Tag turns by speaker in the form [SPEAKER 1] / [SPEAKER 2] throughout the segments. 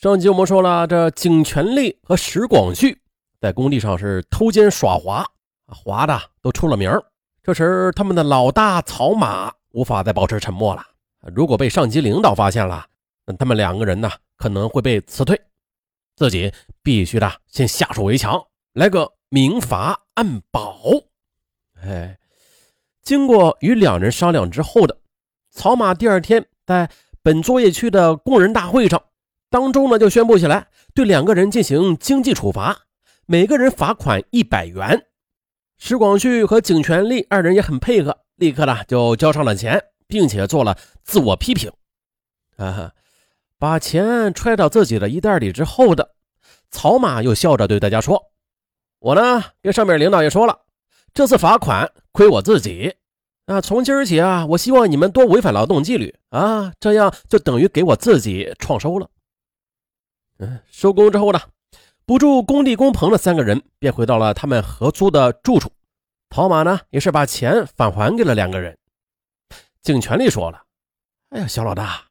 [SPEAKER 1] 上集我们说了，这景全力和石广旭在工地上是偷奸耍滑，滑的都出了名这时，他们的老大曹马无法再保持沉默了。如果被上级领导发现了，他们两个人呢可能会被辞退。自己必须的先下手为强，来个明罚暗保。哎，经过与两人商量之后的，曹马第二天在本作业区的工人大会上。当中呢，就宣布起来，对两个人进行经济处罚，每个人罚款一百元。石广旭和景全力二人也很配合，立刻呢就交上了钱，并且做了自我批评。啊，把钱揣到自己的衣袋里之后的曹马又笑着对大家说：“我呢跟上面领导也说了，这次罚款亏我自己。啊，从今儿起啊，我希望你们多违反劳动纪律啊，这样就等于给我自己创收了。”收工之后呢，不住工地工棚的三个人便回到了他们合租的住处。陶马呢，也是把钱返还给了两个人。景全力说了：“哎呀，小老大，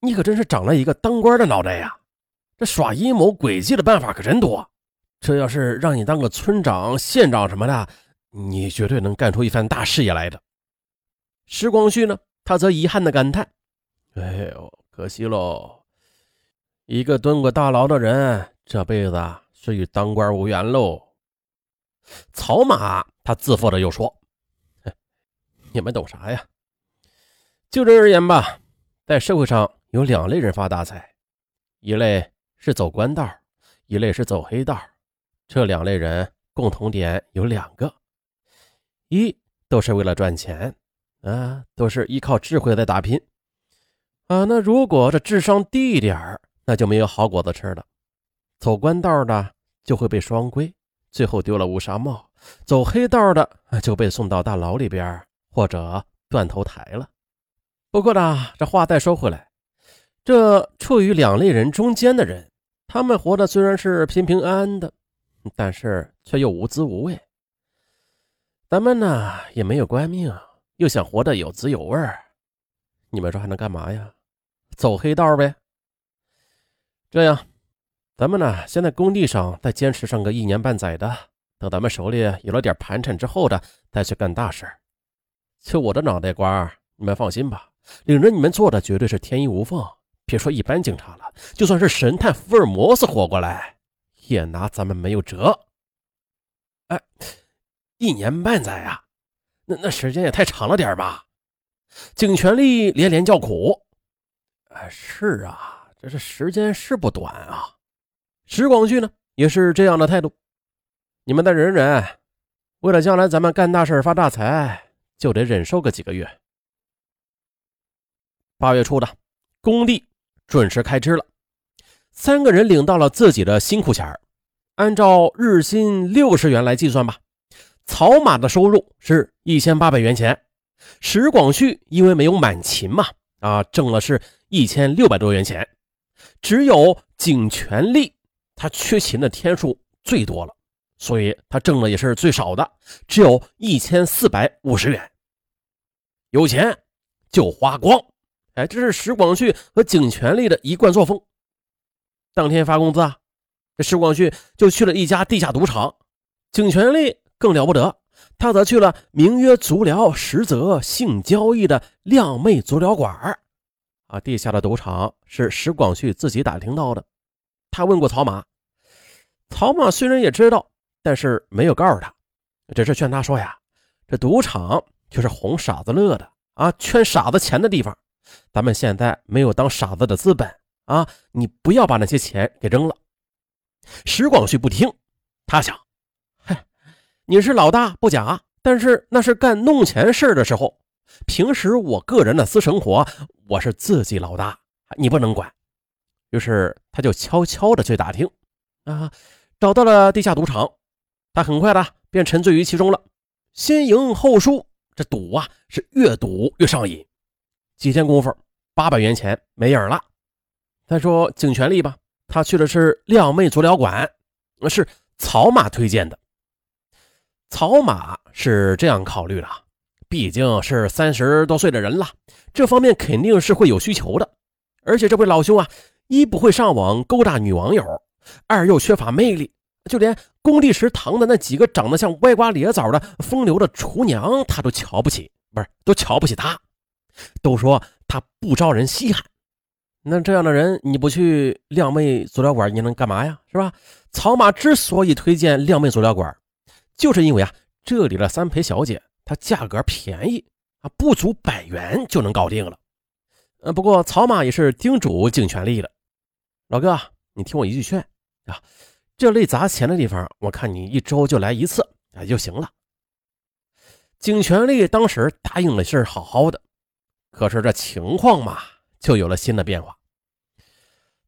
[SPEAKER 1] 你可真是长了一个当官的脑袋呀！这耍阴谋诡计的办法可真多。这要是让你当个村长、县长什么的，你绝对能干出一番大事业来的。”石光旭呢，他则遗憾的感叹：“哎呦，可惜喽。”一个蹲过大牢的人，这辈子是与当官无缘喽。曹马他自负的又说：“你们懂啥呀？就这而言吧，在社会上有两类人发大财，一类是走官道，一类是走黑道。这两类人共同点有两个：一都是为了赚钱，啊，都是依靠智慧在打拼。啊，那如果这智商低一点儿。”那就没有好果子吃了。走官道的就会被双规，最后丢了乌纱帽；走黑道的就被送到大牢里边，或者断头台了。不过呢，这话再说回来，这处于两类人中间的人，他们活的虽然是平平安安的，但是却又无滋无味。咱们呢也没有官命，又想活得有滋有味你们说还能干嘛呀？走黑道呗。这样，咱们呢先在工地上再坚持上个一年半载的，等咱们手里有了点盘缠之后的，再去干大事就我的脑袋瓜，你们放心吧，领着你们做的绝对是天衣无缝。别说一般警察了，就算是神探福尔摩斯活过来，也拿咱们没有辙。哎，一年半载啊，那那时间也太长了点吧？警权力连连叫苦。哎，是啊。这是时间是不短啊，石广旭呢也是这样的态度。你们再忍忍，为了将来咱们干大事发大财，就得忍受个几个月。八月初的工地准时开支了，三个人领到了自己的辛苦钱按照日薪六十元来计算吧，草马的收入是一千八百元钱，石广旭因为没有满勤嘛，啊，挣了是一千六百多元钱。只有景全力，他缺勤的天数最多了，所以他挣的也是最少的，只有一千四百五十元。有钱就花光，哎，这是石广旭和景全力的一贯作风。当天发工资啊，这石广旭就去了一家地下赌场，景全力更了不得，他则去了名曰足疗，实则性交易的靓妹足疗馆啊，地下的赌场是石广旭自己打听到的。他问过曹马，曹马虽然也知道，但是没有告诉他，只是劝他说呀：“这赌场就是哄傻子乐的啊，圈傻子钱的地方。咱们现在没有当傻子的资本啊，你不要把那些钱给扔了。”石广旭不听，他想：“嗨，你是老大不假，但是那是干弄钱事的时候。”平时我个人的私生活，我是自己老大，你不能管。于是他就悄悄的去打听，啊，找到了地下赌场。他很快的便沉醉于其中了，先赢后输，这赌啊是越赌越上瘾。几天功夫，八百元钱没影了。再说景全力吧，他去的是靓妹足疗馆，是草马推荐的。草马是这样考虑的。毕竟是三十多岁的人了，这方面肯定是会有需求的。而且这位老兄啊，一不会上网勾搭女网友，二又缺乏魅力，就连工地食堂的那几个长得像歪瓜裂枣的风流的厨娘，他都瞧不起，不是都瞧不起他，都说他不招人稀罕。那这样的人，你不去靓妹足疗馆，你能干嘛呀？是吧？草马之所以推荐靓妹足疗馆，就是因为啊，这里的三陪小姐它价格便宜啊，不足百元就能搞定了。呃，不过草马也是叮嘱景全力的，老哥，你听我一句劝啊，这类砸钱的地方，我看你一周就来一次啊就行了。景全力当时答应的是好好的，可是这情况嘛，就有了新的变化。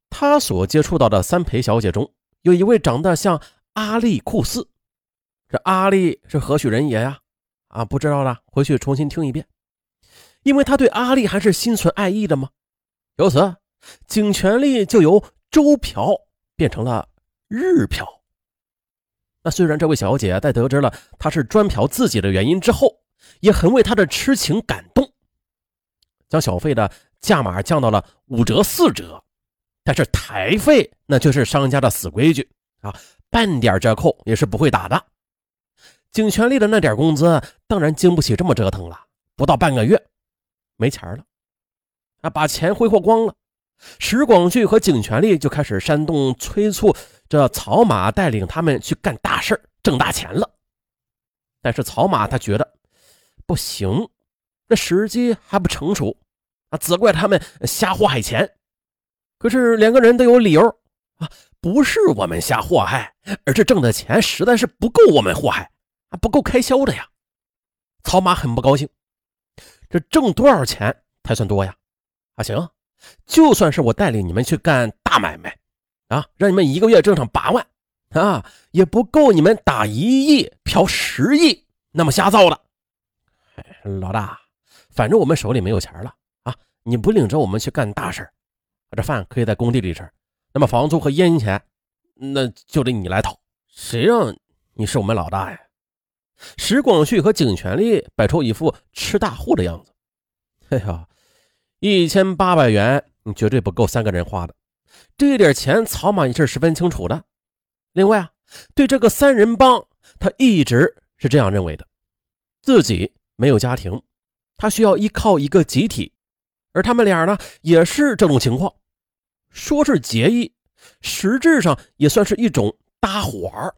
[SPEAKER 1] 他所接触到的三陪小姐中，有一位长得像阿丽库斯，这阿丽是何许人也呀？啊不知道了，回去重新听一遍。因为他对阿丽还是心存爱意的吗？由此，景全力就由周嫖变成了日嫖。那虽然这位小姐在得知了他是专嫖自己的原因之后，也很为他的痴情感动，将小费的价码降到了五折、四折。但是台费那却是商家的死规矩啊，半点折扣也是不会打的。景全力的那点工资当然经不起这么折腾了，不到半个月。没钱了，啊，把钱挥霍光了。石广聚和景全力就开始煽动催促这草马带领他们去干大事挣大钱了。但是草马他觉得不行，那时机还不成熟啊，责怪他们瞎祸害钱。可是两个人都有理由啊，不是我们瞎祸害，而是挣的钱实在是不够我们祸害还，不够开销的呀。曹马很不高兴。这挣多少钱才算多呀？啊，行，就算是我带领你们去干大买卖，啊，让你们一个月挣上八万，啊，也不够你们打一亿嫖十亿那么瞎造的。老大，反正我们手里没有钱了啊，你不领着我们去干大事这饭可以在工地里吃，那么房租和烟钱，那就得你来讨。谁让你是我们老大呀？石广旭和景全力摆出一副吃大户的样子。哎呀，一千八百元，你绝对不够三个人花的。这点钱，曹马也是十分清楚的。另外啊，对这个三人帮，他一直是这样认为的：自己没有家庭，他需要依靠一个集体，而他们俩呢，也是这种情况。说是结义，实质上也算是一种搭伙儿。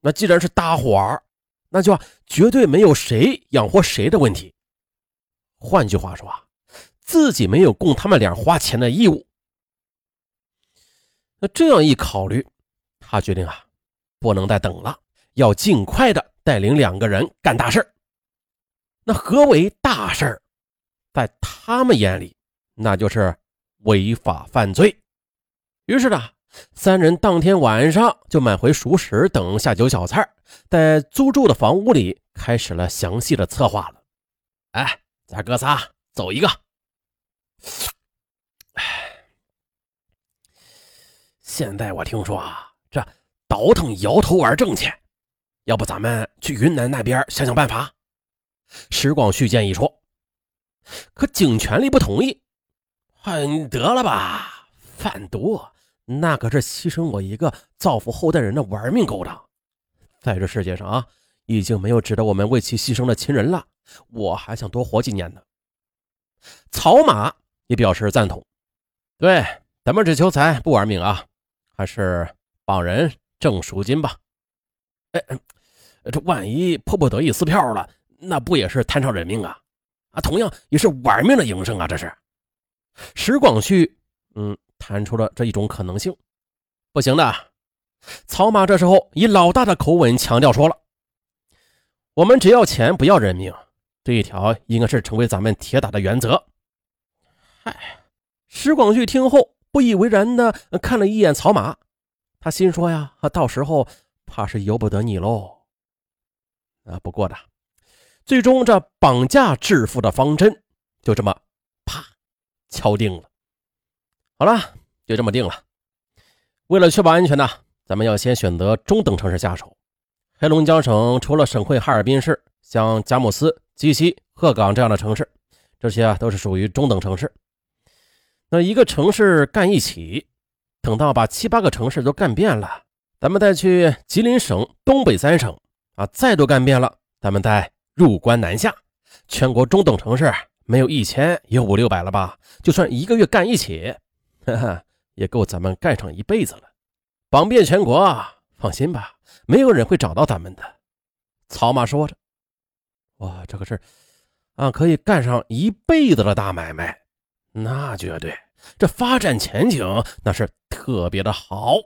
[SPEAKER 1] 那既然是搭伙儿，那就绝对没有谁养活谁的问题。换句话说啊，自己没有供他们俩花钱的义务。那这样一考虑，他决定啊，不能再等了，要尽快的带领两个人干大事那何为大事在他们眼里，那就是违法犯罪。于是呢。三人当天晚上就买回熟食等下酒小菜，在租住的房屋里开始了详细的策划了。哎，咱哥仨走一个。哎，现在我听说啊，这倒腾摇头丸挣钱，要不咱们去云南那边想想办法？石广旭建议说。可景全力不同意。哎，得了吧，贩毒。那可是牺牲我一个造福后代人的玩命勾当，在这世界上啊，已经没有值得我们为其牺牲的亲人了。我还想多活几年呢。草马也表示赞同，对，咱们只求财不玩命啊，还是帮人挣赎金吧。哎，这万一迫不得已撕票了，那不也是摊上人命啊？啊，同样也是玩命的营生啊，这是。石广旭，嗯。谈出了这一种可能性，不行的。草马这时候以老大的口吻强调说了：“我们只要钱不要人命，这一条应该是成为咱们铁打的原则。”嗨，石广旭听后不以为然的看了一眼草马，他心说呀：“到时候怕是由不得你喽。”啊，不过的，最终这绑架致富的方针就这么啪敲定了。好了，就这么定了。为了确保安全呢，咱们要先选择中等城市下手。黑龙江省除了省会哈尔滨市，像佳木斯、鸡西、鹤岗这样的城市，这些啊都是属于中等城市。那一个城市干一起，等到把七八个城市都干遍了，咱们再去吉林省东北三省啊，再都干遍了，咱们再入关南下，全国中等城市没有一千也有五六百了吧？就算一个月干一起，哈哈，也够咱们干上一辈子了，绑遍全国。放心吧，没有人会找到咱们的。曹马说着：“哇，这个事啊，可以干上一辈子的大买卖，那绝对，这发展前景那是特别的好。”